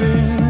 You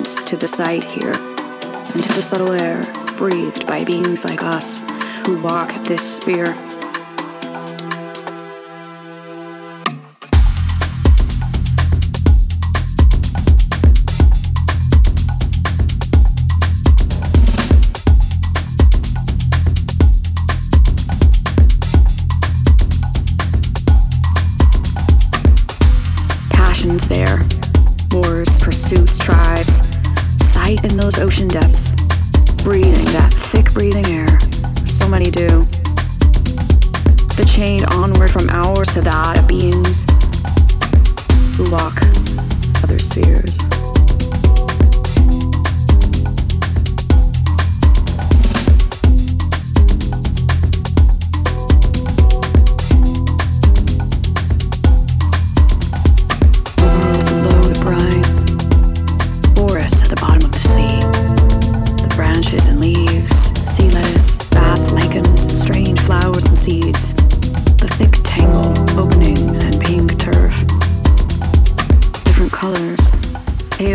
to the sight here, and to the subtle air breathed by beings like us who walk this sphere.